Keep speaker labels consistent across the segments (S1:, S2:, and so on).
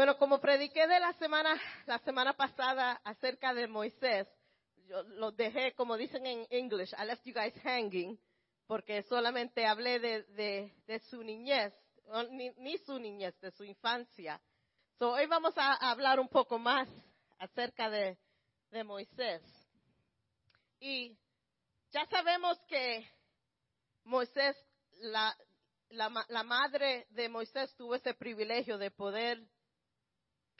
S1: Bueno, como prediqué de la semana, la semana pasada acerca de Moisés, yo lo dejé, como dicen en English, I left you guys hanging, porque solamente hablé de, su niñez, ni, su niñez, de su infancia. So, hoy vamos a hablar un poco más acerca de, de Moisés. Y ya sabemos que Moisés, la, la, la madre de Moisés tuvo ese privilegio de poder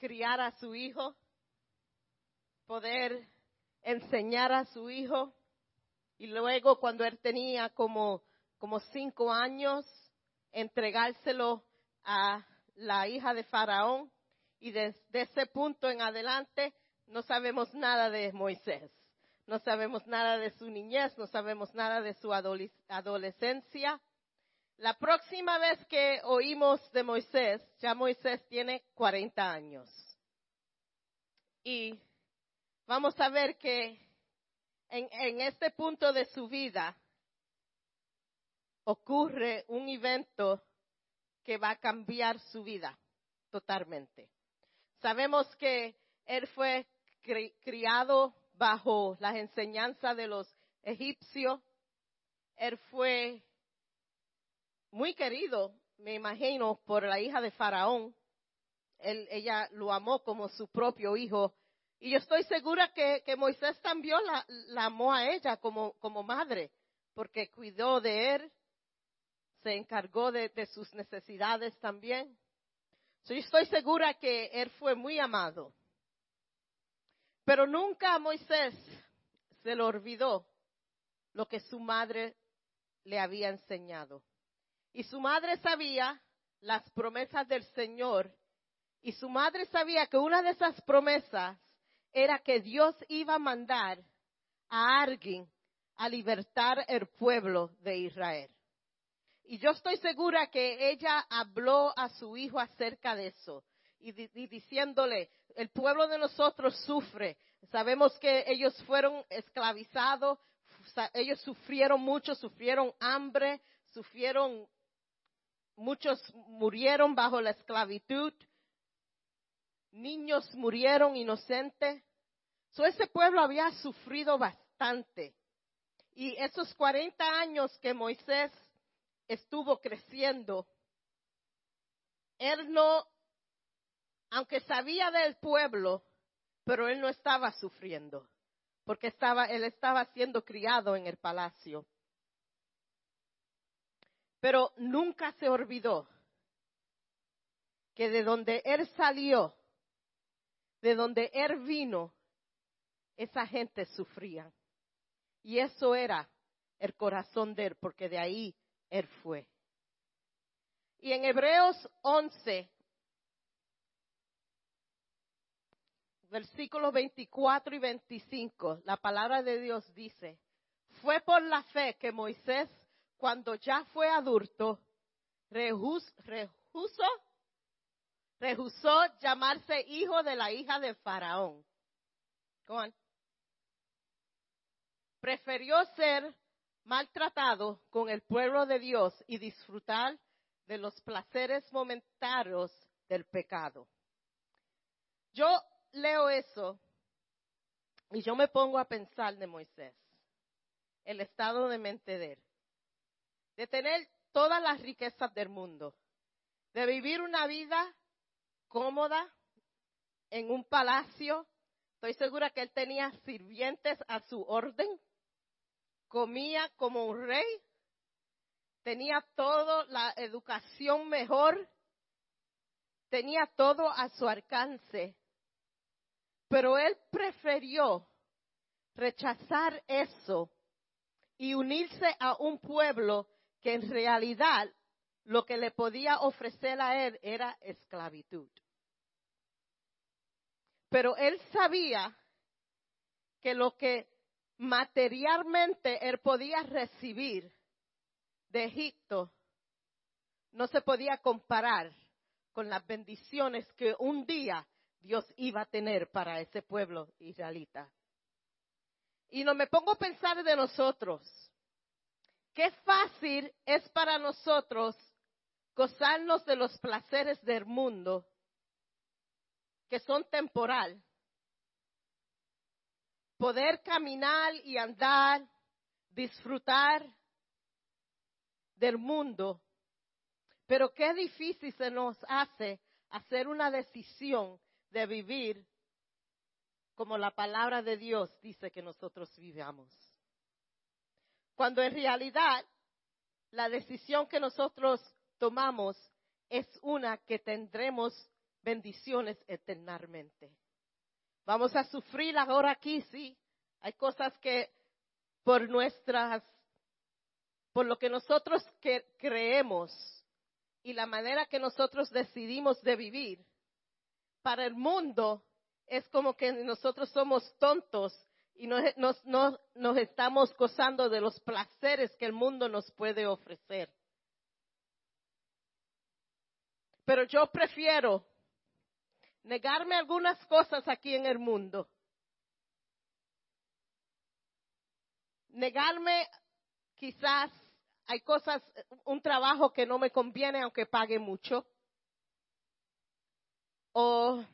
S1: criar a su hijo, poder enseñar a su hijo y luego cuando él tenía como, como cinco años, entregárselo a la hija de Faraón y desde ese punto en adelante no sabemos nada de Moisés, no sabemos nada de su niñez, no sabemos nada de su adolescencia la próxima vez que oímos de Moisés, ya Moisés tiene 40 años. Y vamos a ver que en, este punto de su vida ocurre un evento que va a cambiar su vida totalmente. Sabemos que él fue criado bajo las enseñanzas de los egipcios. Él fue muy querido, me imagino, por la hija de Faraón. Ella lo amó como su propio hijo. Y yo estoy segura que, Moisés también la, amó a ella como, madre, porque cuidó de él, se encargó de, sus necesidades también. yo estoy segura que él fue muy amado. Pero nunca a Moisés se le olvidó lo que su madre le había enseñado. Y su madre sabía las promesas del Señor. Y su madre sabía que una de esas promesas era que Dios iba a mandar a alguien a libertar el pueblo de Israel. Y yo estoy segura que ella habló a su hijo acerca de eso y, diciéndole, el pueblo de nosotros sufre. Sabemos que ellos fueron esclavizados, ellos sufrieron mucho, sufrieron hambre, sufrieron muchos murieron bajo la esclavitud, niños murieron inocentes. So, ese pueblo había sufrido bastante. Y esos 40 años que Moisés estuvo creciendo, él no, aunque sabía del pueblo, pero él no estaba sufriendo, porque estaba, él estaba siendo criado en el palacio. Pero nunca se olvidó que de donde él salió, de donde él vino, esa gente sufría. Y eso era el corazón de él, porque de ahí él fue. Y en Hebreos 11, versículos 24 y 25, la palabra de Dios dice, fue por la fe que Moisés cuando ya fue adulto, rehusó, rehusó llamarse hijo de la hija de Faraón. Prefirió ser maltratado con el pueblo de Dios y disfrutar de los placeres momentáneos del pecado. Yo leo eso y yo me pongo a pensar de Moisés, el estado de mente de él de tener todas las riquezas del mundo, de vivir una vida cómoda en un palacio. Estoy segura que él tenía sirvientes a su orden, comía como un rey, tenía toda la educación mejor, tenía todo a su alcance. Pero él prefirió rechazar eso y unirse a un pueblo que en realidad lo que le podía ofrecer a él era esclavitud. Pero él sabía que lo que materialmente él podía recibir de Egipto no se podía comparar con las bendiciones que un día Dios iba a tener para ese pueblo israelita. Y no me pongo a pensar de nosotros. Qué fácil es para nosotros gozarnos de los placeres del mundo que son temporal. Poder caminar y andar, disfrutar del mundo. Pero qué difícil se nos hace hacer una decisión de vivir como la palabra de Dios dice que nosotros vivamos. Cuando en realidad la decisión que nosotros tomamos es una que tendremos bendiciones eternamente. Vamos a sufrir ahora aquí, sí. Hay cosas que por nuestras, por lo que nosotros creemos y la manera que nosotros decidimos de vivir, para el mundo es como que nosotros somos tontos y nos, nos estamos gozando de los placeres que el mundo nos puede ofrecer. Pero yo prefiero negarme algunas cosas aquí en el mundo. Negarme quizás hay cosas, un trabajo que no me conviene aunque pague mucho. O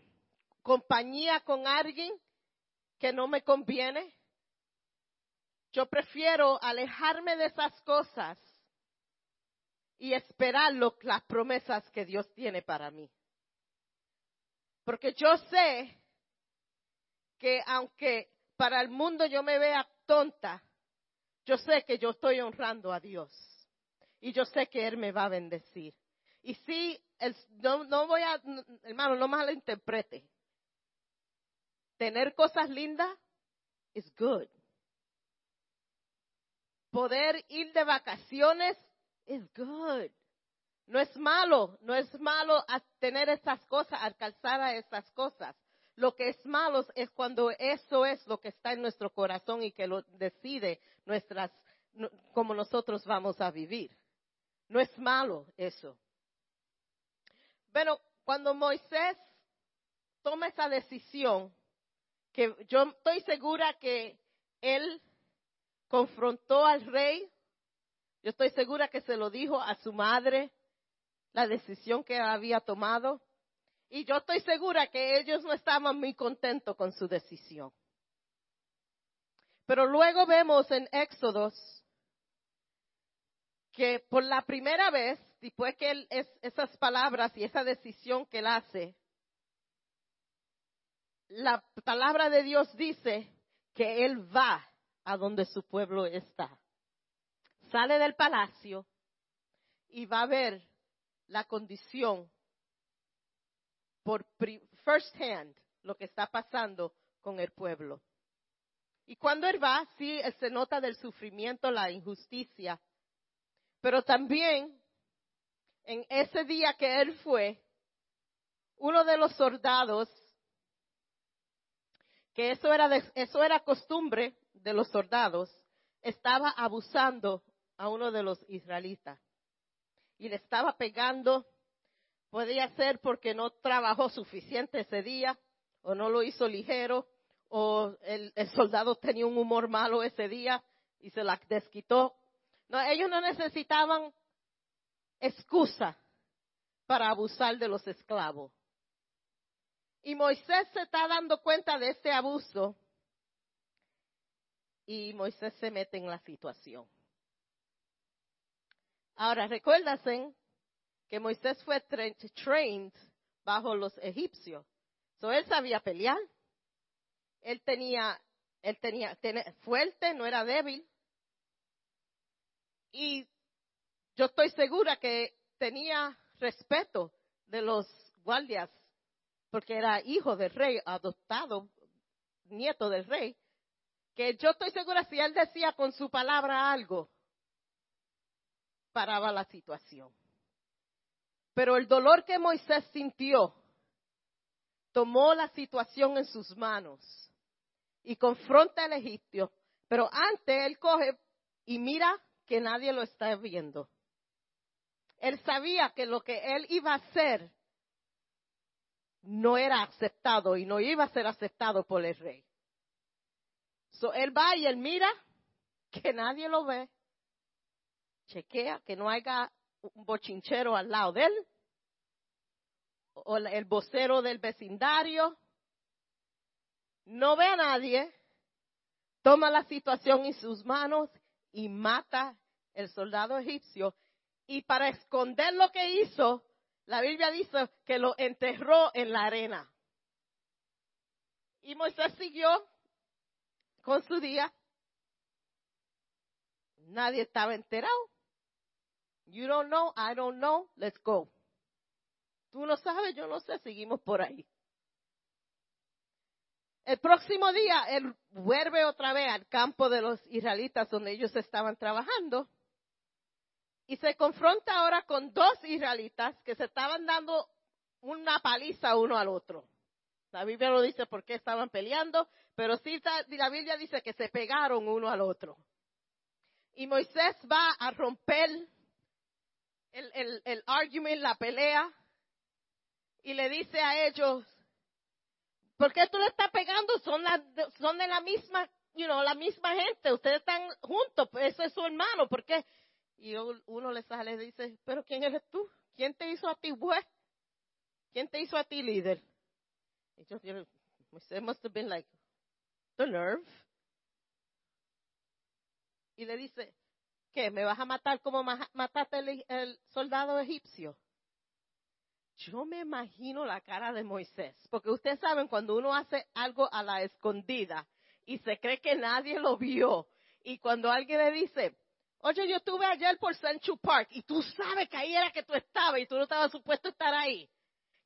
S1: compañía con alguien que no me conviene. Yo prefiero alejarme de esas cosas y esperar las promesas que Dios tiene para mí. Porque yo sé que aunque para el mundo yo me vea tonta, yo sé que yo estoy honrando a Dios. Y yo sé que Él me va a bendecir. Y si, no, no voy a, hermano, no malinterprete. Tener cosas lindas is good. Poder ir de vacaciones is good. No es malo, no es malo tener estas cosas, alcanzar a estas cosas. Lo que es malo es cuando eso es lo que está en nuestro corazón y que lo decide nuestras, como nosotros vamos a vivir. No es malo eso. Pero cuando Moisés toma esa decisión, que yo estoy segura que él confrontó al rey yo estoy segura que se lo dijo a su madre la decisión que había tomado. Y yo estoy segura que ellos no estaban muy contentos con su decisión. Pero luego vemos en Éxodos que por la primera vez, después que él, es, esas palabras y esa decisión que él hace, la palabra de Dios dice que él va a donde su pueblo está sale del palacio y va a ver la condición por first hand lo que está pasando con el pueblo. Y cuando él va, sí, se nota del sufrimiento, la injusticia, pero también en ese día que él fue, uno de los soldados, que eso era, eso era costumbre de los soldados, estaba abusando a uno de los israelitas y le estaba pegando. Podía ser porque no trabajó suficiente ese día o no lo hizo ligero o el, soldado tenía un humor malo ese día y se la desquitó. No, ellos no necesitaban excusa para abusar de los esclavos. Y Moisés se está dando cuenta de este abuso y Moisés se mete en la situación. Ahora, recuérdense que Moisés fue trained bajo los egipcios. So, él sabía pelear. Él tenía, él tenía, fuerte, no era débil. Y yo estoy segura que tenía respeto de los guardias, porque era hijo del rey, adoptado, nieto del rey, que yo estoy segura si él decía con su palabra algo, paraba la situación. Pero el dolor que Moisés sintió tomó la situación en sus manos y confronta al egipcio. Pero antes él coge y mira que nadie lo está viendo. Él sabía que lo que él iba a hacer no era aceptado y no iba a ser aceptado por el rey. So, él va y él mira que nadie lo ve chequea que no haya un bochinchero al lado de él. o el vocero del vecindario, no ve a nadie, toma la situación en sus manos y mata el soldado egipcio. Y para esconder lo que hizo, la Biblia dice que lo enterró en la arena. Y Moisés siguió con su día. Nadie estaba enterado. You don't know, I don't know, let's go. Tú no sabes, yo no sé, seguimos por ahí. El próximo día, él vuelve otra vez al campo de los israelitas donde ellos estaban trabajando y se confronta ahora con dos israelitas que se estaban dando una paliza uno al otro. La Biblia no dice por qué estaban peleando, pero sí la Biblia dice que se pegaron uno al otro. Y Moisés va a romper el, el, el argument, la pelea, y le dice a ellos, ¿por qué tú le estás pegando? Son, son de la misma, you know, la misma gente, ustedes están juntos, pues ese es su hermano, ¿por qué? Y uno le sale y dice, pero ¿quién eres tú? ¿Quién te hizo a ti juez? ¿Quién te hizo a ti líder? Y yo, Moisés must have been like, the nerve. Y le dice, ¿qué? ¿Me vas a matar como mataste el, soldado egipcio? Yo me imagino la cara de Moisés, porque ustedes saben cuando uno hace algo a la escondida y se cree que nadie lo vio, y cuando alguien le dice, oye, yo estuve ayer por Central Park y tú sabes que ahí era que tú estabas y tú no estabas supuesto estar ahí,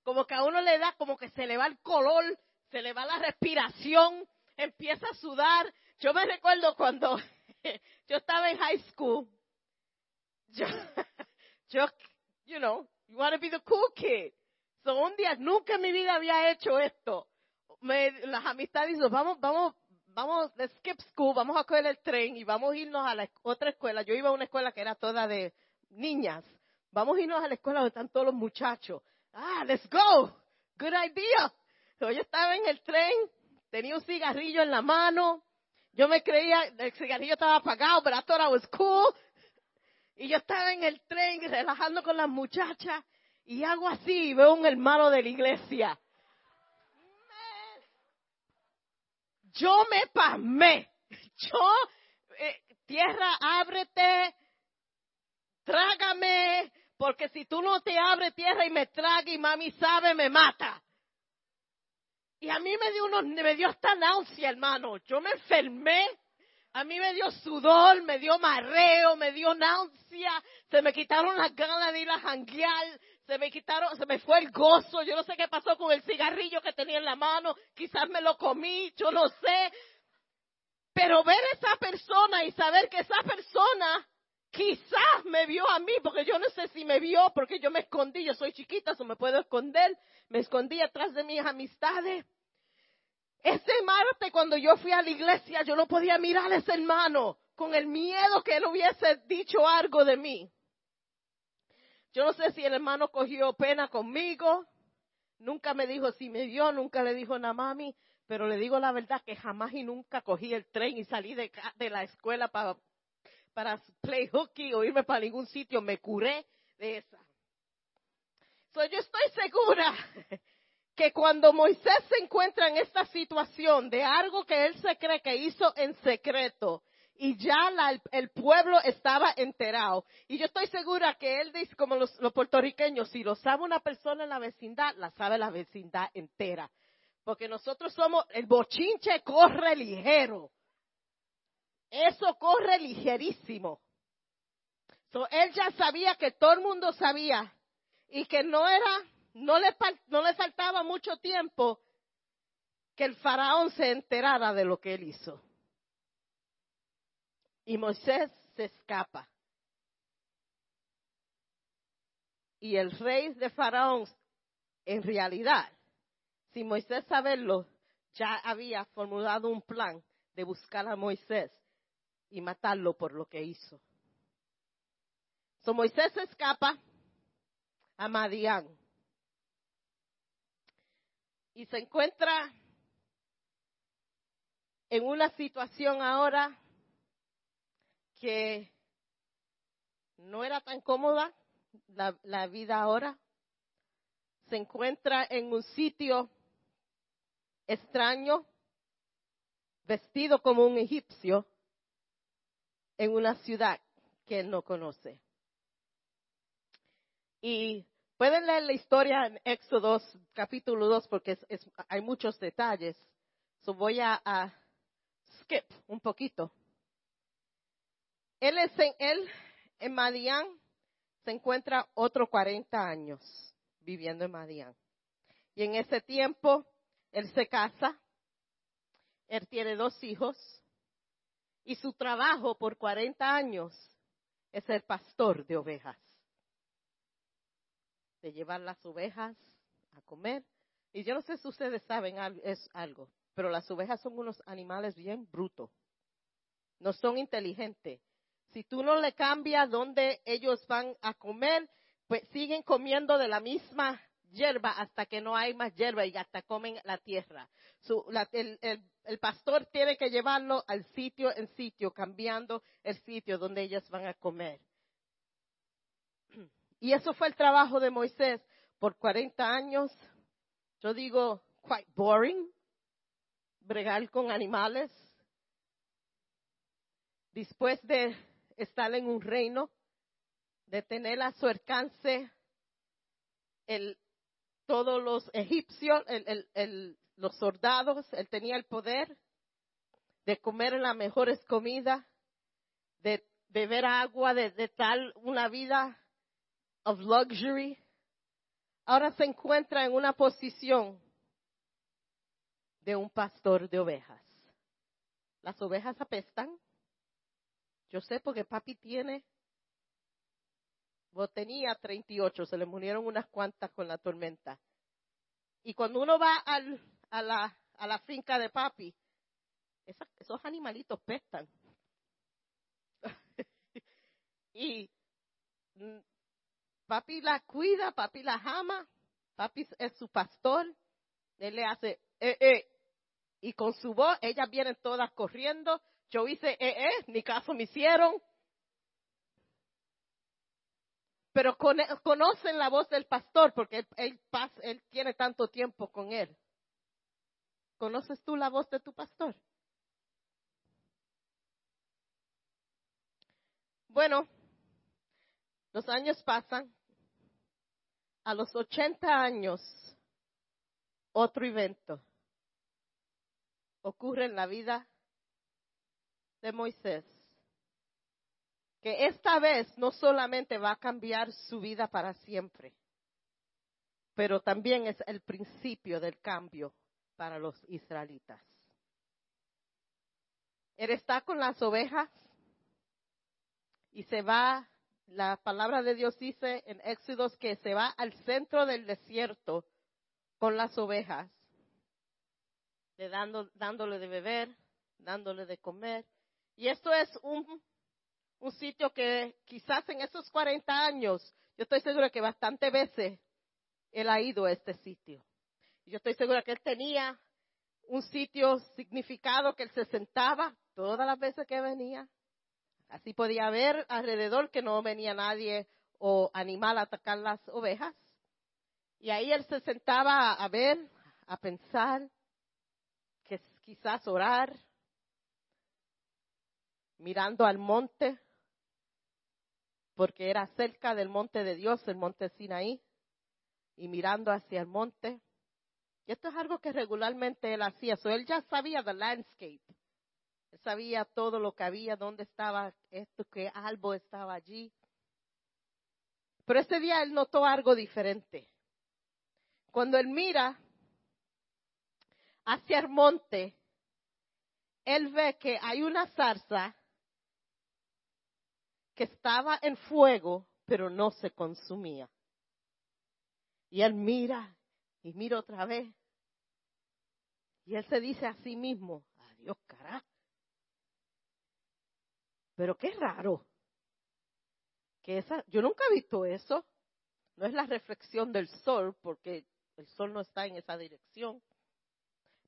S1: como que a uno le da, como que se le va el color, se le va la respiración, empieza a sudar. Yo me recuerdo cuando yo estaba en high school. Yo, yo, you know, you want to be the cool kid. So un día nunca en mi vida había hecho esto. Me, las amistades dicen, vamos, vamos, vamos de skip school, vamos a coger el tren y vamos a irnos a la otra escuela. Yo iba a una escuela que era toda de niñas. Vamos a irnos a la escuela donde están todos los muchachos. Ah, let's go. Good idea. Yo estaba en el tren, tenía un cigarrillo en la mano, yo me creía, el cigarrillo estaba apagado, pero I thought I was cool. Y yo estaba en el tren relajando con las muchachas y hago así y veo un hermano de la iglesia. Yo me pasmé. Yo, eh, tierra, ábrete, trágame, porque si tú no te abres tierra y me traga y mami sabe, me mata. Y a mí me dio, uno, me dio hasta náusea, hermano. Yo me enfermé. A mí me dio sudor, me dio marreo, me dio náusea. Se me quitaron las ganas de ir a janguear. Se me quitaron, se me fue el gozo. Yo no sé qué pasó con el cigarrillo que tenía en la mano. Quizás me lo comí, yo no sé. Pero ver a esa persona y saber que esa persona quizás me vio a mí, porque yo no sé si me vio, porque yo me escondí, yo soy chiquita, eso me puedo esconder, me escondí atrás de mis amistades. Ese martes cuando yo fui a la iglesia, yo no podía mirar a ese hermano con el miedo que él hubiese dicho algo de mí. Yo no sé si el hermano cogió pena conmigo, nunca me dijo si me vio, nunca le dijo nada mami, pero le digo la verdad que jamás y nunca cogí el tren y salí de, la escuela para para play hooky o irme para ningún sitio, me curé de esa. So, yo estoy segura que cuando Moisés se encuentra en esta situación de algo que él se cree que hizo en secreto y ya el, pueblo estaba enterado, y yo estoy segura que él dice, como los, los puertorriqueños, si lo sabe una persona en la vecindad, la sabe la vecindad entera. Porque nosotros somos, el bochinche corre ligero. Eso corre ligerísimo. So, él ya sabía que todo el mundo sabía y que no era, no le, no le faltaba mucho tiempo que el faraón se enterara de lo que él hizo. Y Moisés se escapa. Y el rey de faraón, en realidad, si Moisés saberlo, ya había formulado un plan de buscar a Moisés y matarlo por lo que hizo. So Moisés escapa a Madián y se encuentra en una situación ahora que no era tan cómoda la, vida ahora. se encuentra en un sitio extraño, vestido como un egipcio, en una ciudad que él no conoce. Y pueden leer la historia en Éxodo capítulo 2 porque hay muchos detalles. So voy a, skip un poquito. Él, es en, él en Madián se encuentra otros 40 años viviendo en Madián. Y en ese tiempo él se casa, él tiene dos hijos y su trabajo por 40 años es ser pastor de ovejas. De llevar las ovejas a comer. Y yo no sé si ustedes saben es algo, pero las ovejas son unos animales bien brutos. No son inteligentes. Si tú no le cambias dónde ellos van a comer, pues siguen comiendo de la misma hierba hasta que no hay más hierba y hasta comen la tierra. el, pastor tiene que llevarlo al sitio en sitio, cambiando el sitio donde ellas van a comer. Y eso fue el trabajo de Moisés por 40 años. Yo digo, quite boring, bregar con animales. Después de estar en un reino, de tener a su alcance el, todos los egipcios, los soldados, él tenía el poder de comer las mejores comidas, de beber agua, de, de tal una vida of luxury. Ahora se encuentra en una posición de un pastor de ovejas. Las ovejas apestan. Yo sé porque papi tiene tenía 38, se le murieron unas cuantas con la tormenta. Y cuando uno va al, a, la, a la finca de papi, esos animalitos pestan. y mm, papi la cuida, papi la ama, papi es su pastor, él le hace, eh, eh, y con su voz, ellas vienen todas corriendo, yo hice, eh, eh, ni caso me hicieron, pero conocen la voz del pastor porque él, tiene tanto tiempo con él. ¿Conoces tú la voz de tu pastor? Bueno, los años pasan. A los 80 años, otro evento ocurre en la vida de Moisés que esta vez no solamente va a cambiar su vida para siempre, pero también es el principio del cambio para los israelitas. Él está con las ovejas y se va, la palabra de Dios dice en Éxodos que se va al centro del desierto con las ovejas, dándole de beber, dándole de comer. Y esto es un un sitio que quizás en esos 40 años, yo estoy segura que bastantes veces él ha ido a este sitio. Yo estoy segura que él tenía un sitio significado que él se sentaba todas las veces que venía. Así podía ver alrededor que no venía nadie o animal a atacar las ovejas. Y ahí él se sentaba a ver, a pensar, que quizás orar, mirando al monte, porque era cerca del monte de Dios, el monte Sinaí, y mirando hacia el monte. Y esto es algo que regularmente él hacía. So, él ya sabía the landscape. Sabía todo lo que había, dónde estaba esto, qué árbol estaba allí. Pero ese día él notó algo diferente. Cuando él mira hacia el monte, él ve que hay una zarza que estaba en fuego, pero no se consumía. Y él mira y mira otra vez. Y él se dice a sí mismo, adiós carajo. Pero qué raro. Que esa, yo nunca he visto eso. No es la reflexión del sol, porque el sol no está en esa dirección.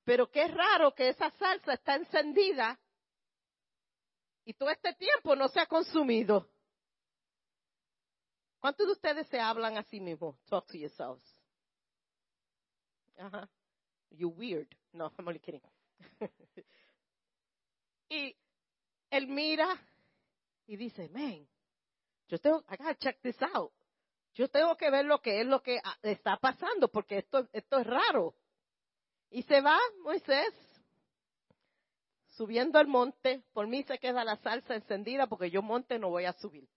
S1: Pero qué raro que esa salsa está encendida y todo este tiempo no se ha consumido. ¿Cuántos de ustedes se hablan a sí mismos? Talk to yourselves. Ajá. You weird. No, I'm only kidding. y él mira y dice, man, yo tengo, I gotta check this out. Yo tengo que ver lo que es lo que está pasando porque esto, esto es raro. Y se va Moisés subiendo al monte. Por mí se queda la salsa encendida porque yo monte no voy a subir.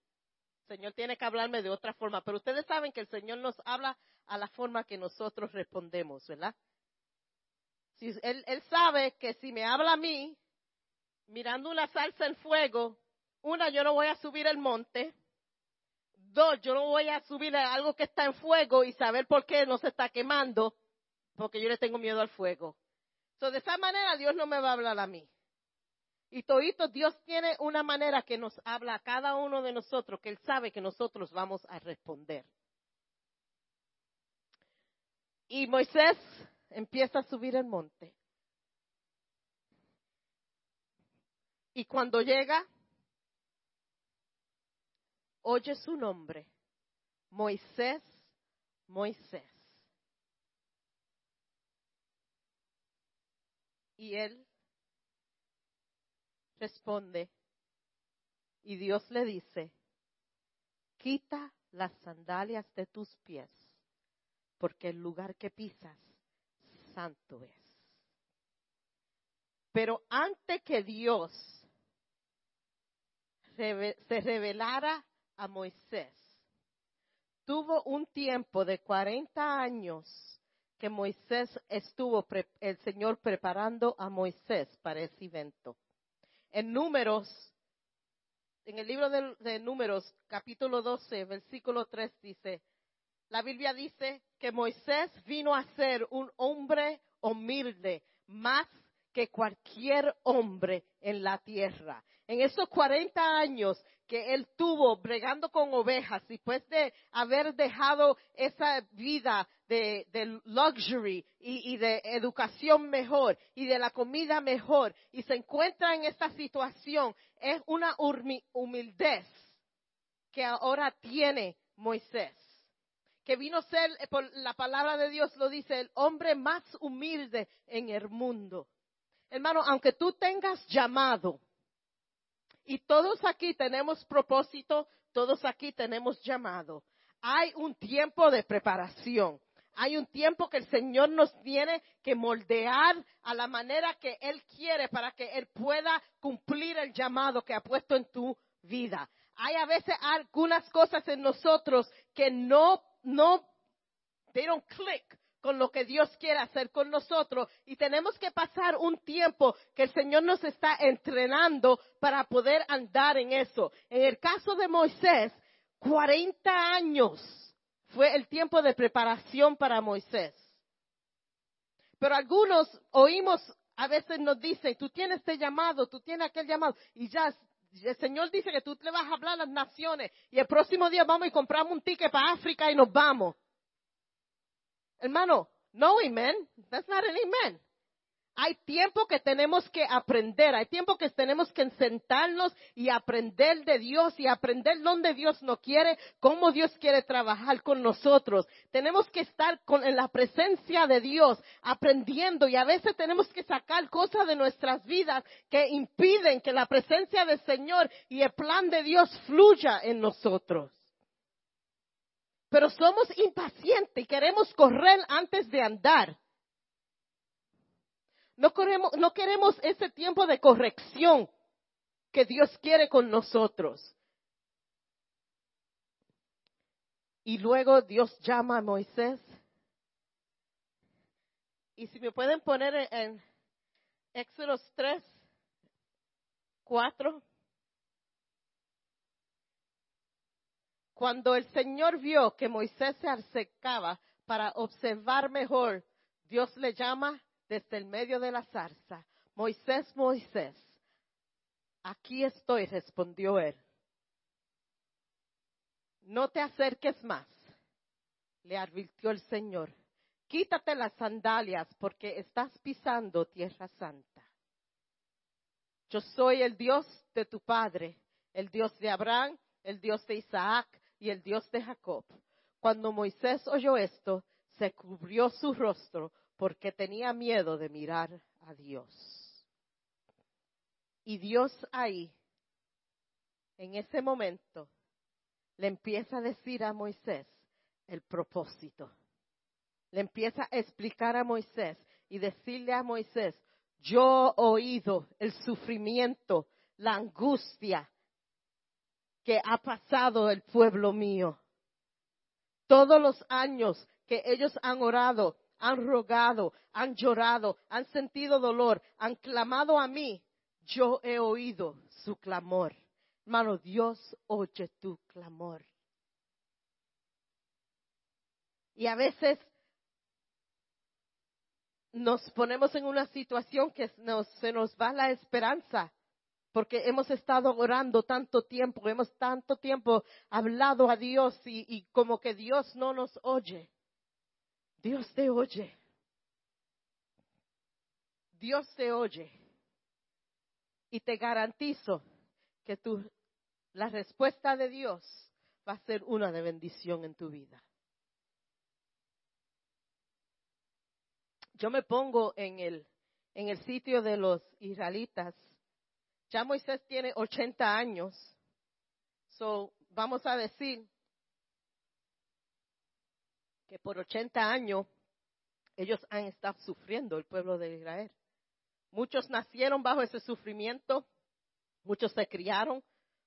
S1: El Señor tiene que hablarme de otra forma. Pero ustedes saben que el Señor nos habla a la forma que nosotros respondemos, ¿verdad? Si él, sabe que si me habla a mí, mirando una salsa en fuego, una, yo no voy a subir el monte. Dos, yo no voy a subir algo que está en fuego y saber por qué no se está quemando, porque yo le tengo miedo al fuego. So, de esa manera Dios no me va a hablar a mí. Y todito Dios tiene una manera que nos habla a cada uno de nosotros, que Él sabe que nosotros vamos a responder. Y Moisés empieza a subir el monte. Y cuando llega, oye su nombre, Moisés, Moisés. Y él responde y Dios le dice, quita las sandalias de tus pies, porque el lugar que pisas, santo es. Pero antes que Dios se revelara a Moisés, tuvo un tiempo de 40 años que Moisés estuvo, el Señor preparando a Moisés para ese evento en Números, en el libro de, Números, capítulo 12, versículo 3 dice, la Biblia dice que Moisés vino a ser un hombre humilde, más que cualquier hombre en la tierra. En esos 40 años que él tuvo bregando con ovejas, después de haber dejado esa vida de, luxury y, de educación mejor y de la comida mejor, y se encuentra en esta situación, es una humildad que ahora tiene Moisés. Que vino a ser, eh, por la palabra de Dios lo dice, el hombre más humilde en el mundo. Hermano, aunque tú tengas llamado, y todos aquí tenemos propósito, todos aquí tenemos llamado. Hay un tiempo de preparación. Hay un tiempo que el Señor nos tiene que moldear a la manera que Él quiere para que Él pueda cumplir el llamado que ha puesto en tu vida. Hay a veces algunas cosas en nosotros que no, no, they don't click con lo que Dios quiere hacer con nosotros y tenemos que pasar un tiempo que el Señor nos está entrenando para poder andar en eso. En el caso de Moisés, 40 años fue el tiempo de preparación para Moisés. Pero algunos oímos, a veces nos dicen, tú tienes este llamado, tú tienes aquel llamado, y ya el Señor dice que tú le vas a hablar a las naciones y el próximo día vamos y compramos un ticket para África y nos vamos. Hermano, no amen. That's not an amen. Hay tiempo que tenemos que aprender, hay tiempo que tenemos que sentarnos y aprender de Dios y aprender dónde Dios nos quiere, cómo Dios quiere trabajar con nosotros. Tenemos que estar con, en la presencia de Dios, aprendiendo y a veces tenemos que sacar cosas de nuestras vidas que impiden que la presencia del Señor y el plan de Dios fluya en nosotros pero somos impacientes y queremos correr antes de andar. No queremos, ese tiempo de corrección que Dios quiere con nosotros. Y luego Dios llama a Moisés. Y si me pueden poner en, en Éxodos 3, 4. Cuando el Señor vio que Moisés se acercaba para observar mejor, Dios le llama desde el medio de la zarza. Moisés, Moisés, aquí estoy, respondió él. No te acerques más, le advirtió el Señor. Quítate las sandalias porque estás pisando tierra santa. Yo soy el Dios de tu padre, el Dios de Abraham, el Dios de Isaac y el Dios de Jacob. Cuando Moisés oyó esto, se cubrió su rostro porque tenía miedo de mirar a Dios. Y Dios ahí, en ese momento, le empieza a decir a Moisés el propósito. Le empieza a explicar a Moisés y decirle a Moisés, yo he oído el sufrimiento, la angustia que ha pasado el pueblo mío. Todos los años que ellos han orado, han rogado, han llorado, han sentido dolor, han clamado a mí, yo he oído su clamor. Hermano, Dios oye tu clamor. Y a veces nos ponemos en una situación que se nos va la esperanza, porque hemos estado orando tanto tiempo, hemos tanto tiempo hablado a Dios y, como que Dios no nos oye. Dios te oye. Dios te oye. Y te garantizo que tu, la respuesta de Dios va a ser una de bendición en tu vida. Yo me pongo en el, en el sitio de los israelitas. Ya Moisés tiene 80 años. So, vamos a decir que por 80 años ellos han estado sufriendo el pueblo de Israel. Muchos nacieron bajo ese sufrimiento, muchos se criaron,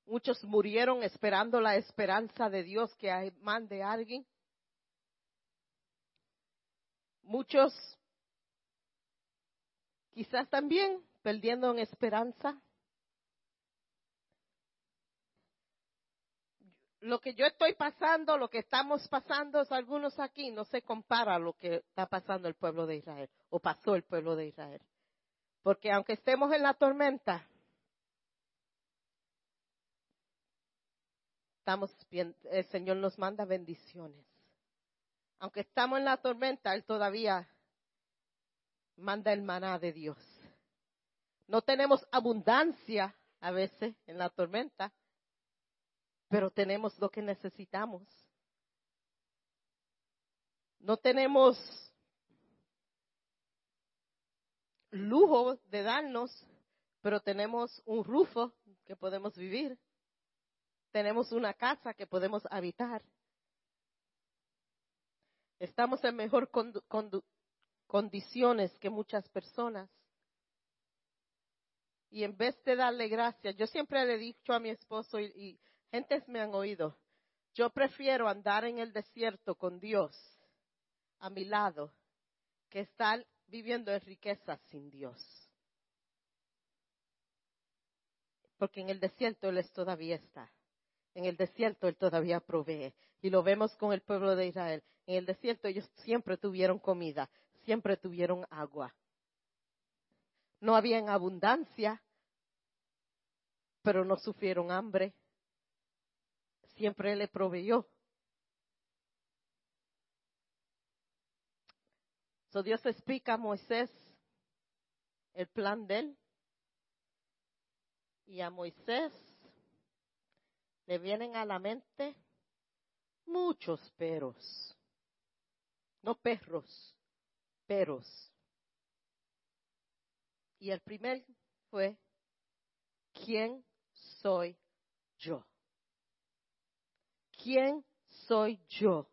S1: muchos murieron esperando la esperanza de Dios que mande a alguien. Muchos quizás también perdiendo en esperanza. Lo que yo estoy pasando, lo que estamos pasando, algunos aquí, no se compara a lo que está pasando el pueblo de Israel o pasó el pueblo de Israel. Porque aunque estemos en la tormenta, estamos bien, el Señor nos manda bendiciones. Aunque estamos en la tormenta, Él todavía manda el maná de Dios. No tenemos abundancia a veces en la tormenta, pero tenemos lo que necesitamos. No tenemos lujo de darnos, pero tenemos un rufo que podemos vivir. Tenemos una casa que podemos habitar. Estamos en mejor condiciones que muchas personas. Y en vez de darle gracias, yo siempre le he dicho a mi esposo y Gentes me han oído. Yo prefiero andar en el desierto con Dios a mi lado que estar viviendo en riqueza sin Dios. Porque en el desierto Él todavía está. En el desierto Él todavía provee. Y lo vemos con el pueblo de Israel. En el desierto ellos siempre tuvieron comida, siempre tuvieron agua. No había en abundancia, pero no sufrieron hambre siempre le proveyó. So Dios explica a Moisés el plan de él. Y a Moisés le vienen a la mente muchos peros. No perros, peros. Y el primer fue, ¿quién soy yo? ¿Quién soy yo?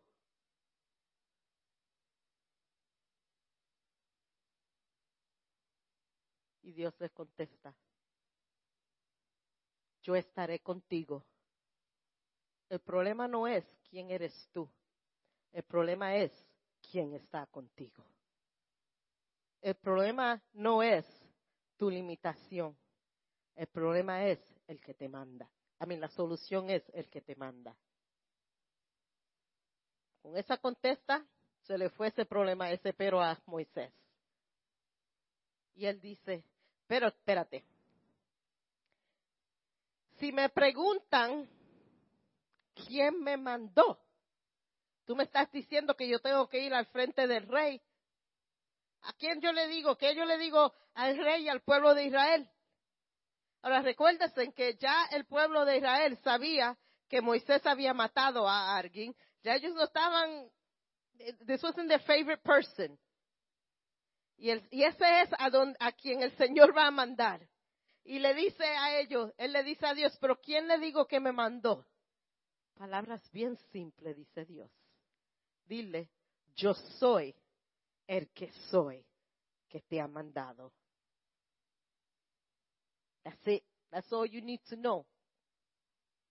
S1: Y Dios le contesta, yo estaré contigo. El problema no es quién eres tú, el problema es quién está contigo. El problema no es tu limitación, el problema es el que te manda. A mí la solución es el que te manda. Con esa contesta se le fue ese problema, ese pero a Moisés. Y él dice, pero espérate, si me preguntan quién me mandó, tú me estás diciendo que yo tengo que ir al frente del rey. ¿A quién yo le digo? ¿Qué yo le digo al rey y al pueblo de Israel? Ahora recuérdense que ya el pueblo de Israel sabía que Moisés había matado a alguien, ellos no estaban, this wasn't their favorite person. Y, ese es a, quien el Señor va a mandar. Y le dice a ellos, él le dice a Dios, pero ¿quién le digo que me mandó? Palabras bien simples, dice Dios. Dile, yo soy el que soy que te ha mandado. That's it. That's all you need to know.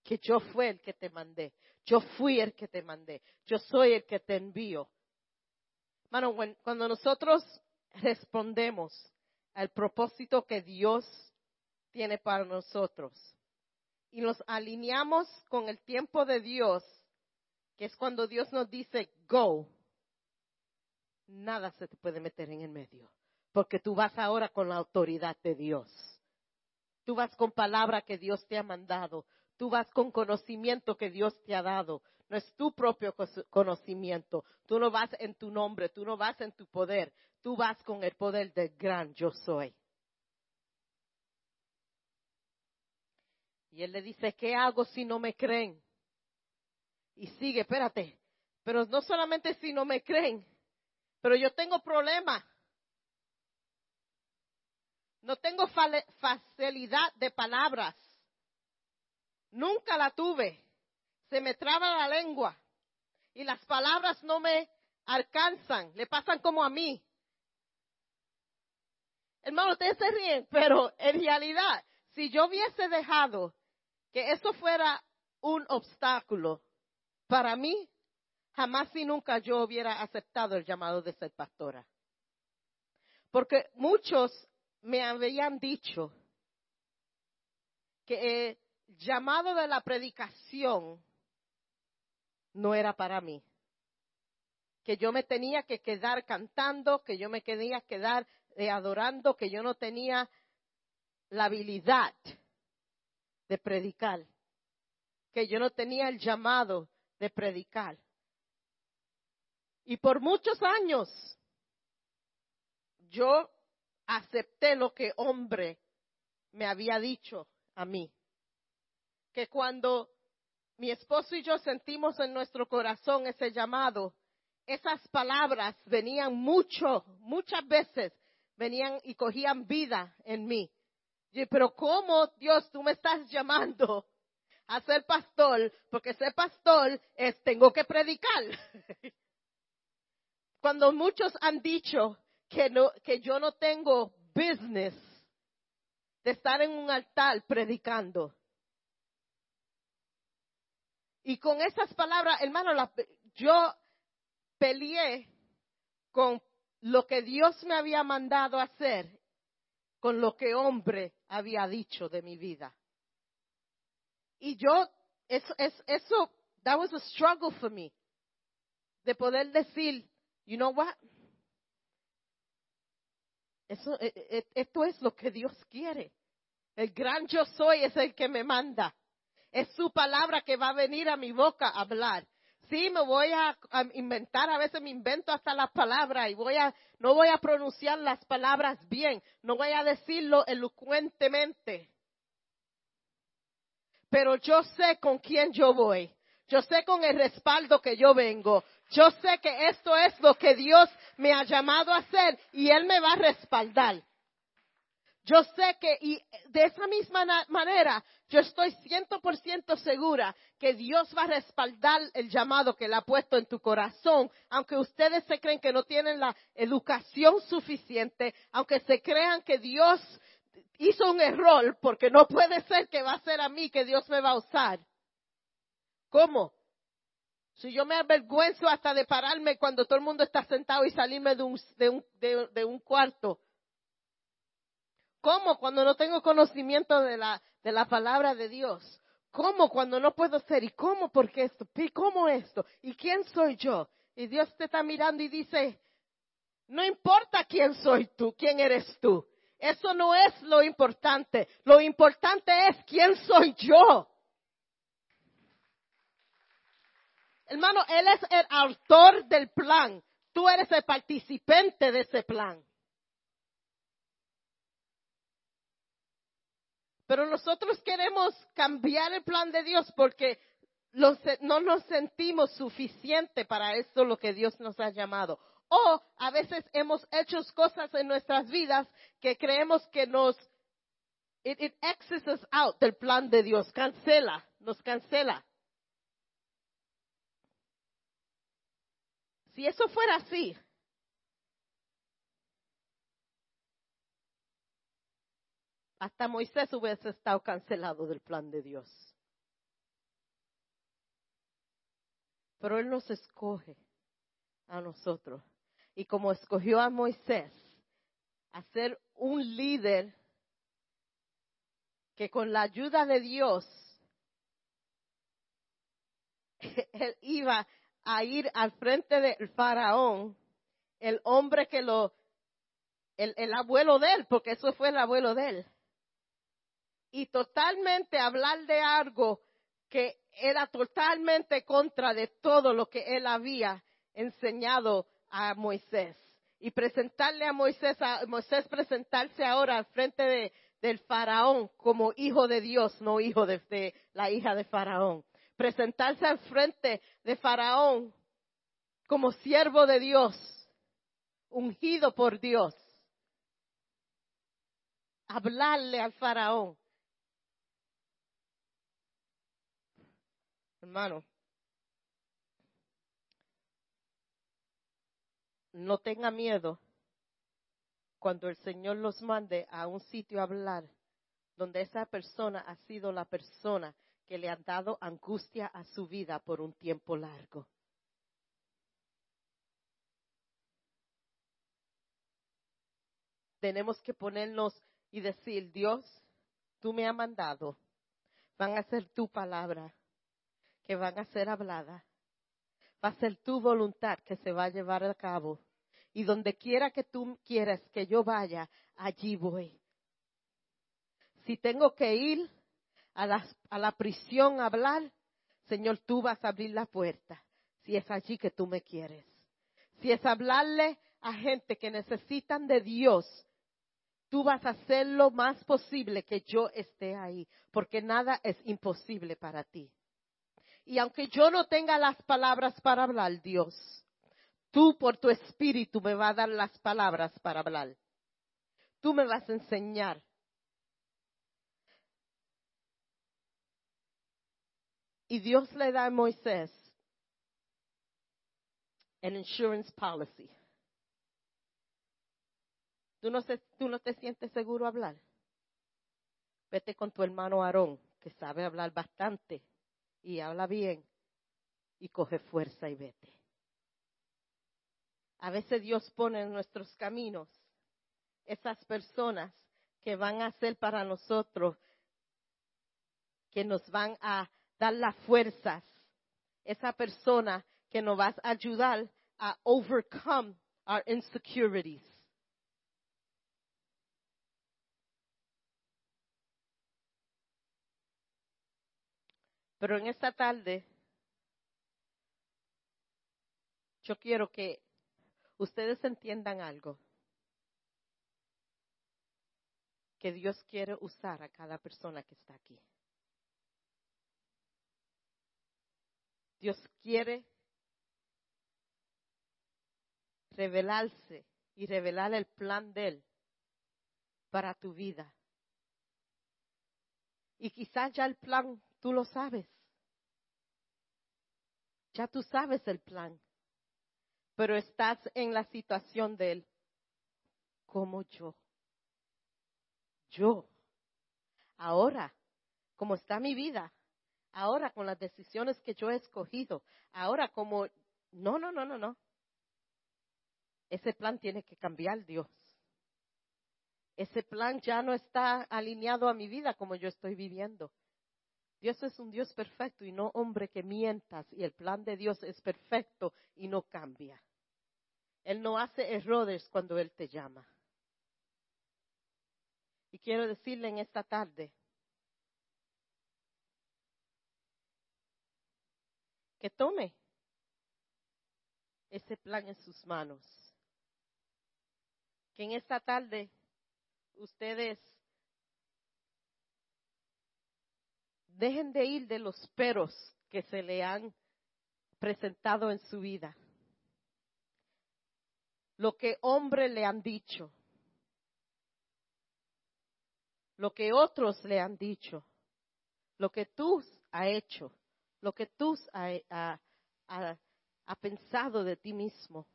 S1: Que yo fui el que te mandé. Yo fui el que te mandé. Yo soy el que te envío. Mano, cuando nosotros respondemos al propósito que Dios tiene para nosotros y nos alineamos con el tiempo de Dios, que es cuando Dios nos dice go, nada se te puede meter en el medio, porque tú vas ahora con la autoridad de Dios. Tú vas con palabra que Dios te ha mandado. Tú vas con conocimiento que Dios te ha dado. No es tu propio conocimiento. Tú no vas en tu nombre, tú no vas en tu poder. Tú vas con el poder del gran yo soy. Y él le dice, ¿qué hago si no me creen? Y sigue, espérate. Pero no solamente si no me creen, pero yo tengo problemas. No tengo facilidad de palabras. Nunca la tuve. Se me traba la lengua. Y las palabras no me alcanzan. Le pasan como a mí. Hermano, ustedes se ríen, pero en realidad, si yo hubiese dejado que eso fuera un obstáculo para mí, jamás y nunca yo hubiera aceptado el llamado de ser pastora. Porque muchos me habían dicho que llamado de la predicación no era para mí. Que yo me tenía que quedar cantando, que yo me quería quedar eh, adorando, que yo no tenía la habilidad de predicar, que yo no tenía el llamado de predicar. Y por muchos años yo acepté lo que hombre me había dicho a mí. Que cuando mi esposo y yo sentimos en nuestro corazón ese llamado, esas palabras venían mucho, muchas veces venían y cogían vida en mí. Pero ¿cómo, Dios, tú me estás llamando a ser pastor? Porque ser pastor es, tengo que predicar. Cuando muchos han dicho, que, no, que yo no tengo business de estar en un altar predicando. Y con esas palabras, hermano, yo peleé con lo que Dios me había mandado hacer, con lo que hombre había dicho de mi vida. Y yo, eso, eso, that was a struggle for me, de poder decir, you know what, eso, e, e, esto es lo que Dios quiere. El gran yo soy es el que me manda. Es su palabra que va a venir a mi boca a hablar. Sí, me voy a, inventar, a veces me invento hasta las palabras y voy a, no voy a pronunciar las palabras bien, no voy a decirlo elocuentemente. Pero yo sé con quién yo voy. Yo sé con el respaldo que yo vengo. Yo sé que esto es lo que Dios me ha llamado a hacer y Él me va a respaldar. Yo sé que, y de esa misma manera, yo estoy ciento por ciento segura que Dios va a respaldar el llamado que Él ha puesto en tu corazón, aunque ustedes se creen que no tienen la educación suficiente, aunque se crean que Dios hizo un error, porque no puede ser que va a ser a mí que Dios me va a usar. ¿Cómo? Si yo me avergüenzo hasta de pararme cuando todo el mundo está sentado y salirme de un, de un, de, un cuarto. ¿Cómo cuando no tengo conocimiento de la, de la palabra de Dios? ¿Cómo cuando no puedo ser? ¿Y cómo por qué esto? ¿Y cómo esto? ¿Y quién soy yo? Y Dios te está mirando y dice, no importa quién soy tú, quién eres tú. Eso no es lo importante. Lo importante es quién soy yo. Hermano, Él es el autor del plan. Tú eres el participante de ese plan. Pero nosotros queremos cambiar el plan de Dios porque no nos sentimos suficiente para esto lo que Dios nos ha llamado. O a veces hemos hecho cosas en nuestras vidas que creemos que nos, it, it us out del plan de Dios, cancela, nos cancela. Si eso fuera así, hasta Moisés hubiese estado cancelado del plan de Dios. Pero Él nos escoge a nosotros. Y como escogió a Moisés a ser un líder que con la ayuda de Dios, él iba a ir al frente del faraón, el hombre que lo, el, el abuelo de él, porque eso fue el abuelo de él, y totalmente hablar de algo que era totalmente contra de todo lo que él había enseñado a Moisés. Y presentarle a Moisés, a Moisés presentarse ahora al frente de, del faraón como hijo de Dios, no hijo de, de la hija de faraón. Presentarse al frente de faraón como siervo de Dios, ungido por Dios. Hablarle al faraón hermano, no tenga miedo cuando el Señor los mande a un sitio a hablar donde esa persona ha sido la persona que le ha dado angustia a su vida por un tiempo largo. Tenemos que ponernos y decir, Dios, tú me has mandado, van a ser tu palabra que van a ser habladas. Va a ser tu voluntad que se va a llevar a cabo. Y donde quiera que tú quieras que yo vaya, allí voy. Si tengo que ir a la, prisión a hablar, Señor, tú vas a abrir la puerta. Si es allí que tú me quieres. Si es hablarle a gente que necesitan de Dios, tú vas a hacer lo más posible que yo esté ahí, porque nada es imposible para ti. Y aunque yo no tenga las palabras para hablar, Dios, tú por tu espíritu me vas a dar las palabras para hablar. Tú me vas a enseñar. Y Dios le da a Moisés el insurance policy. ¿Tú no, ¿Tú no te sientes seguro hablar? Vete con tu hermano Aarón, que sabe hablar bastante y habla bien y coge fuerza y vete. A veces Dios pone en nuestros caminos esas personas que van a ser para nosotros, que nos van a dar las fuerzas, esa persona que nos va a ayudar a overcome our insecurities. Pero en esta tarde, yo quiero que ustedes entiendan algo. Que Dios quiere usar a cada persona que está aquí. Dios quiere revelarse y revelar el plan de Él para tu vida. Y quizás ya el plan tú lo sabes. Ya tú sabes el plan, pero estás en la situación de él como yo. Yo. Ahora, como está mi vida, ahora con las decisiones que yo he escogido, ahora como, no, no, no, no, no. Ese plan tiene que cambiar, Dios. Ese plan ya no está alineado a mi vida como yo estoy viviendo. Dios es un Dios perfecto y no hombre que mientas y el plan de Dios es perfecto y no cambia. Él no hace errores cuando Él te llama. Y quiero decirle en esta tarde que tome ese plan en sus manos. Que en esta tarde ustedes dejen de ir de los peros que se le han presentado en su vida. lo que hombres le han dicho, lo que otros le han dicho, lo que tú has hecho, lo que tú has pensado de ti mismo.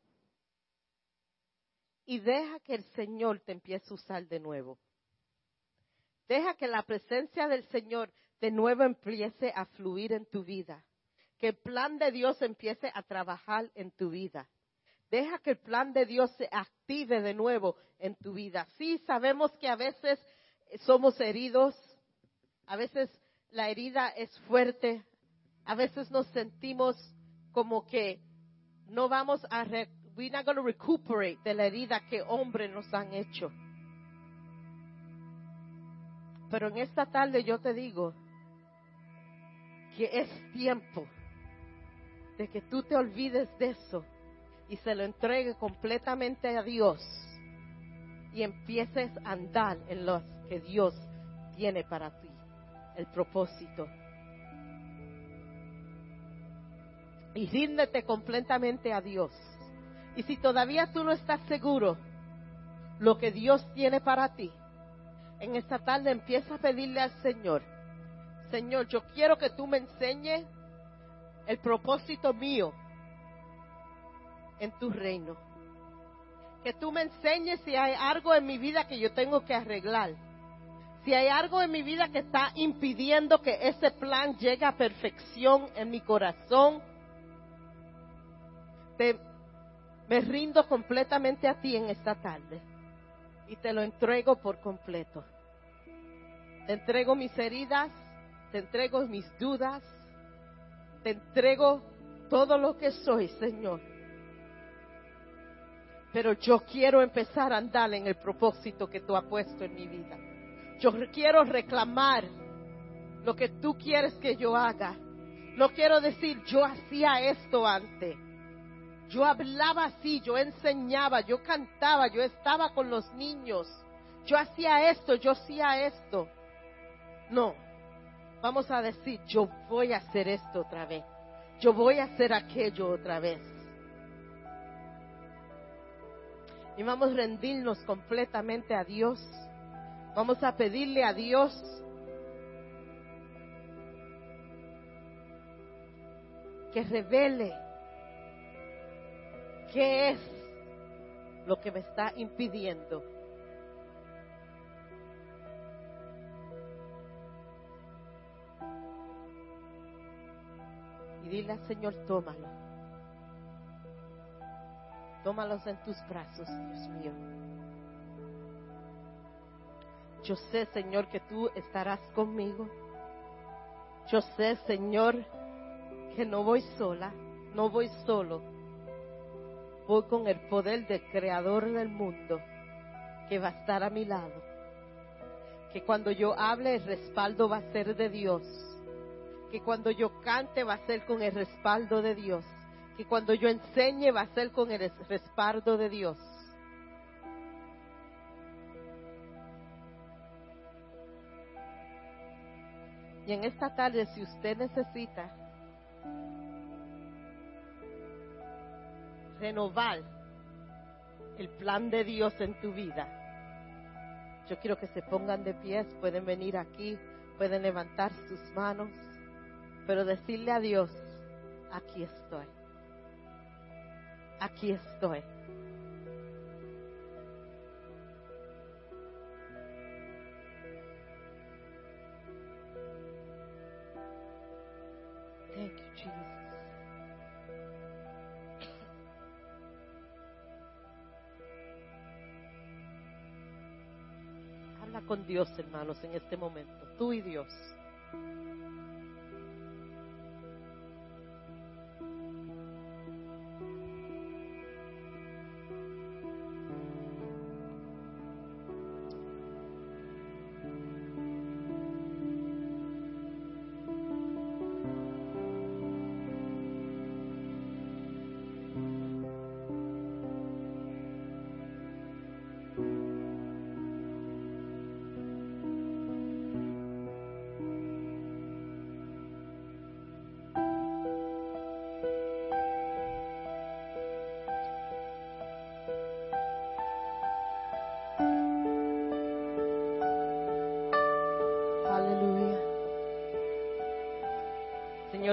S1: Y deja que el Señor te empiece a usar de nuevo. Deja que la presencia del Señor de nuevo empiece a fluir en tu vida. Que el plan de Dios empiece a trabajar en tu vida. Deja que el plan de Dios se active de nuevo en tu vida. Sí, sabemos que a veces somos heridos, a veces la herida es fuerte, a veces nos sentimos como que no vamos a, recuperate de la herida que hombres nos han hecho. Pero en esta tarde yo te digo que es tiempo de que tú te olvides de eso y se lo entregue completamente a Dios y empieces a andar en lo que Dios tiene para ti, el propósito. Y ríndete completamente a Dios. Y si todavía tú no estás seguro lo que Dios tiene para ti, en esta tarde empieza a pedirle al Señor, Señor, yo quiero que tú me enseñes el propósito mío en tu reino. Que tú me enseñes si hay algo en mi vida que yo tengo que arreglar. Si hay algo en mi vida que está impidiendo que ese plan llegue a perfección en mi corazón, te, me rindo completamente a ti en esta tarde y te lo entrego por completo. Te entrego mis heridas, te entrego mis dudas, te entrego todo lo que soy, Señor. Pero yo quiero empezar a andar en el propósito que tú has puesto en mi vida. Yo quiero reclamar lo que tú quieres que yo haga. No quiero decir, yo hacía esto antes. Yo hablaba así, yo enseñaba, yo cantaba, yo estaba con los niños. Yo hacía esto, yo hacía esto. No, vamos a decir, yo voy a hacer esto otra vez. Yo voy a hacer aquello otra vez. Y vamos a rendirnos completamente a Dios. Vamos a pedirle a Dios que revele qué es lo que me está impidiendo dile Señor, tómalo. Tómalos en tus brazos, Dios mío. Yo sé, Señor, que tú estarás conmigo. Yo sé, Señor, que no voy sola, no voy solo. Voy con el poder del Creador del mundo que va a estar a mi lado. Que cuando yo hable el respaldo va a ser de Dios que cuando yo cante va a ser con el respaldo de Dios, que cuando yo enseñe va a ser con el respaldo de Dios. Y en esta tarde, si usted necesita renovar el plan de Dios en tu vida, yo quiero que se pongan de pies, pueden venir aquí, pueden levantar sus manos pero decirle a Dios, aquí estoy, aquí estoy. Thank con Dios, hermanos, en este momento, tú y Dios.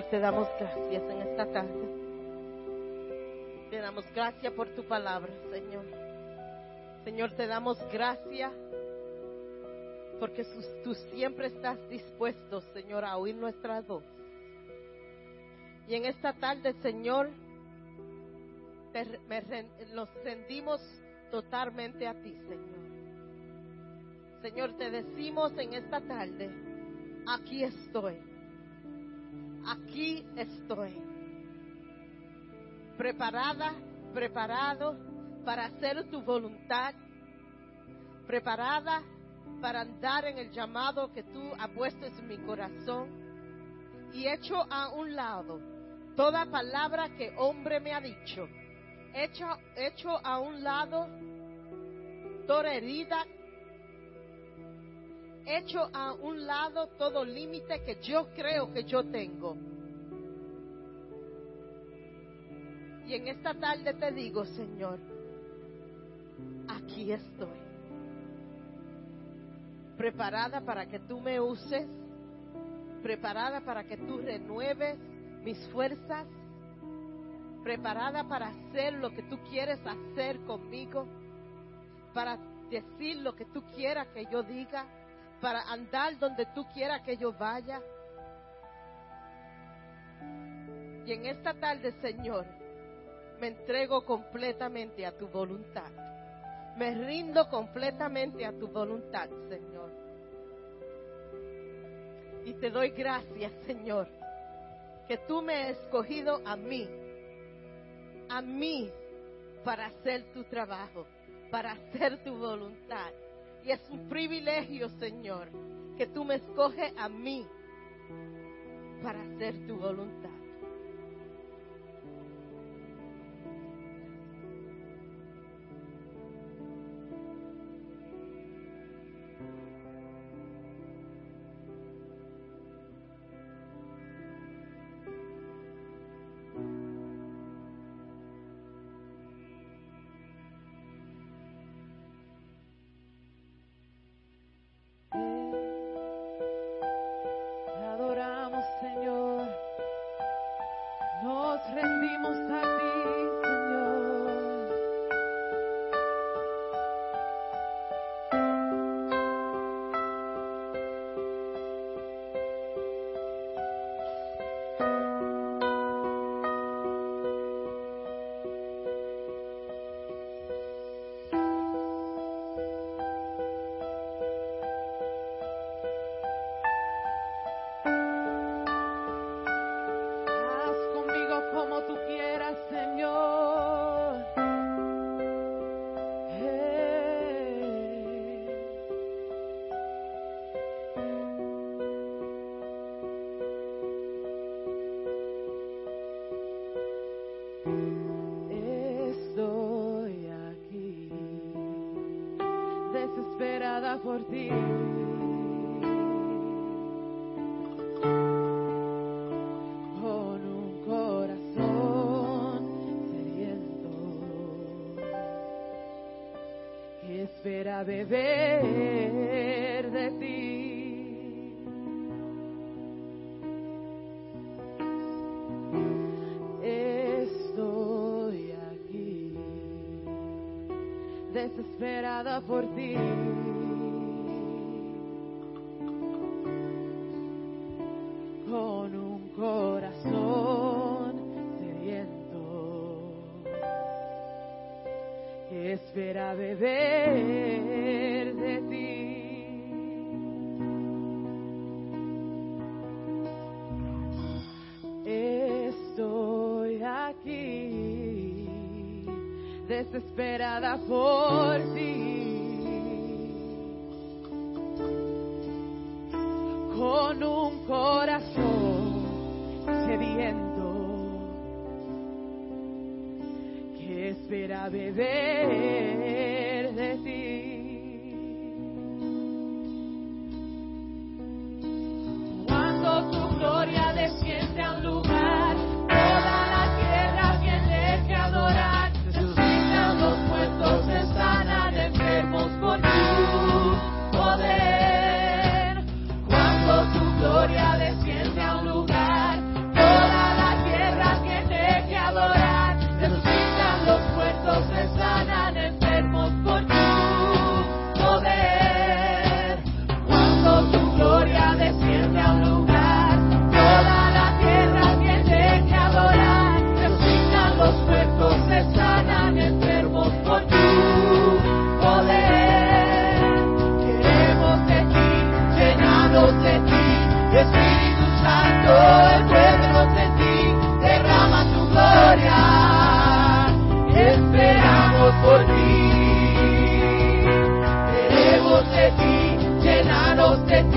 S1: Te damos gracias en esta tarde. Te damos gracias por tu palabra, Señor. Señor, te damos gracias porque tú siempre estás dispuesto, Señor, a oír nuestra voz. Y en esta tarde, Señor, nos rendimos totalmente a ti, Señor. Señor, te decimos en esta tarde, aquí estoy, aquí estoy, preparada, preparado para hacer tu voluntad, preparada para andar en el llamado que tú has puesto en mi corazón. Y hecho a un lado toda palabra que hombre me ha dicho, hecho, hecho a un lado toda herida, hecho a un lado todo límite que yo creo que yo tengo. Y en esta tarde te digo, Señor, aquí estoy preparada para que tú me uses, preparada para que tú renueves mis fuerzas, preparada para hacer lo que tú quieres hacer conmigo, para decir lo que tú quieras que yo diga, para andar donde tú quieras que yo vaya. Y en esta tarde, Señor, me entrego completamente a tu voluntad. Me rindo completamente a tu voluntad, Señor. Y te doy gracias, Señor, que tú me has escogido a mí, a mí, para hacer tu trabajo, para hacer tu voluntad. Y es un privilegio, Señor, que tú me escoges a mí para hacer tu voluntad. Desesperada por ti. Desesperada por ti. Con un corazón sediento que espera beber. gloria desciende a un lugar.
S2: Gloria descienda al lugar,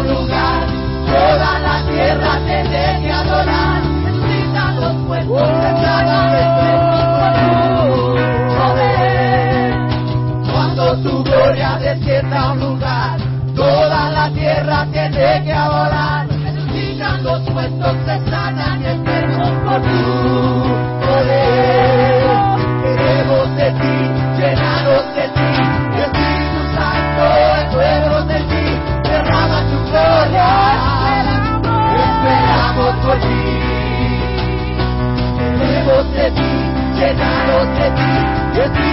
S2: gloria descienda a un lugar. Toda la tierra tiene que adorar. Resucitan los muertos, se sanan y enfermos por tu poder. Queremos de ti, llenados de ti. Espíritu Santo, enfermos de ti. Derrama tu gloria. Esperamos por ti. Queremos de ti, llenados de ti.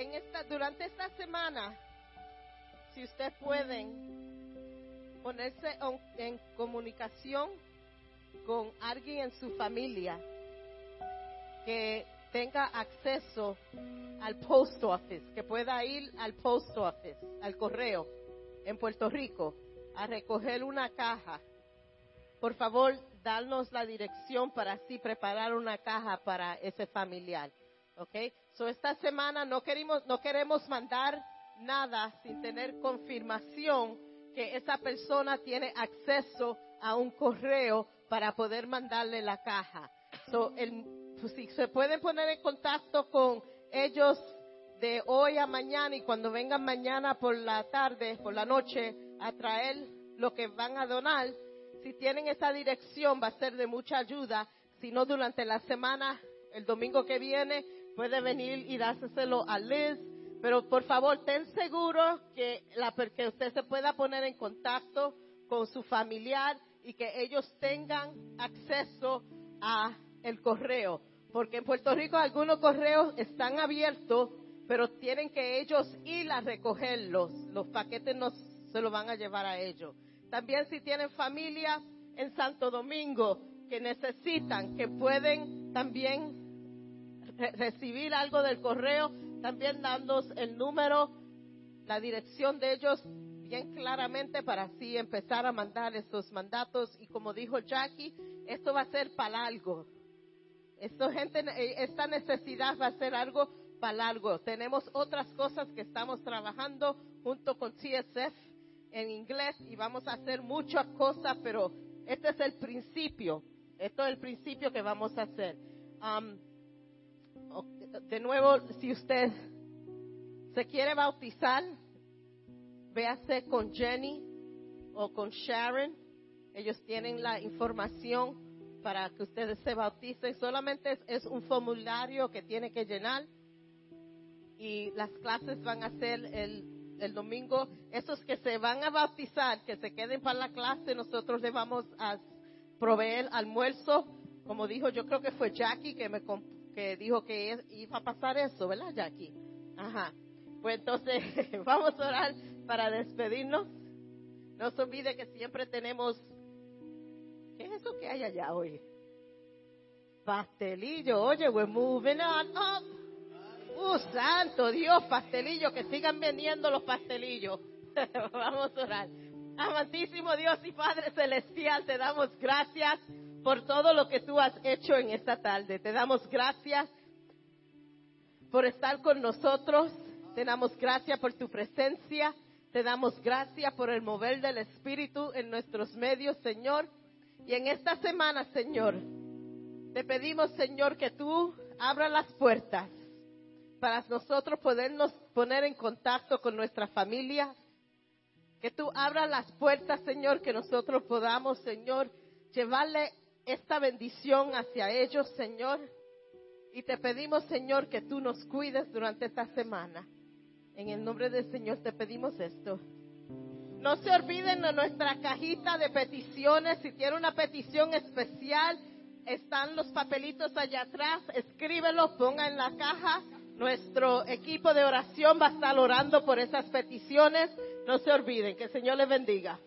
S1: En esta, durante esta semana, si ustedes pueden ponerse en, comunicación con alguien en su familia que tenga acceso al post office, que pueda ir al post office, al correo en Puerto Rico a recoger una caja. Por favor, darnos la dirección para así preparar una caja para ese familiar. ¿Ok? So esta semana no queremos, no queremos mandar nada sin tener confirmación que esa persona tiene acceso a un correo para poder mandarle la caja. So, el, pues, si se pueden poner en contacto con ellos de hoy a mañana y cuando vengan mañana por la tarde, por la noche, a traer lo que van a donar, si tienen esa dirección va a ser de mucha ayuda. Si no, durante la semana, el domingo que viene, puede venir y dárselo a Liz. Pero por favor, ten seguro que, la, que usted se pueda poner en contacto con su familiar y que ellos tengan acceso a el correo. Porque en Puerto Rico algunos correos están abiertos, pero tienen que ellos ir a recogerlos. Los paquetes no se los van a llevar a ellos. También si tienen familia en Santo Domingo que necesitan, que pueden también re recibir algo del correo, también dándonos el número, la dirección de ellos bien claramente para así empezar a mandar estos mandatos. Y como dijo Jackie, esto va a ser para algo. Esto, gente, eh, esta necesidad va a ser algo para algo. Tenemos otras cosas que estamos trabajando junto con CSF en inglés y vamos a hacer muchas cosas, pero este es el principio. Esto es el principio que vamos a hacer. Um, de nuevo, si usted se quiere bautizar, véase con Jenny o con Sharon. Ellos tienen la información para que ustedes se bauticen. Solamente es, un formulario que tiene que llenar y las clases van a ser el, el domingo. Esos que se van a bautizar, que se queden para la clase, nosotros le vamos a proveer almuerzo. Como dijo, yo creo que fue Jackie que me dijo que iba a pasar eso, ¿verdad, Jackie? Ajá. Pues entonces vamos a orar para despedirnos. No se olvide que siempre tenemos. ¿Qué es eso que hay allá hoy? Pastelillo. Oye, we're moving on up. ¡Uh, santo Dios! Pastelillo, que sigan vendiendo los pastelillos. vamos a orar. Amantísimo Dios y Padre Celestial, te damos gracias por todo lo que tú has hecho en esta tarde. Te damos gracias por estar con nosotros. Te damos gracias por tu presencia. Te damos gracias por el mover del Espíritu en nuestros medios, Señor. Y en esta semana, Señor, te pedimos, Señor, que tú abras las puertas para nosotros podernos poner en contacto con nuestra familia. Que tú abras las puertas, Señor, que nosotros podamos, Señor, llevarle esta bendición hacia ellos, Señor. Y te pedimos, Señor, que tú nos cuides durante esta semana. En el nombre del Señor te pedimos esto. No se olviden de nuestra cajita de peticiones. Si tiene una petición especial, están los papelitos allá atrás. Escríbelo, ponga en la caja. Nuestro equipo de oración va a estar orando por esas peticiones. No se olviden. Que el Señor les bendiga.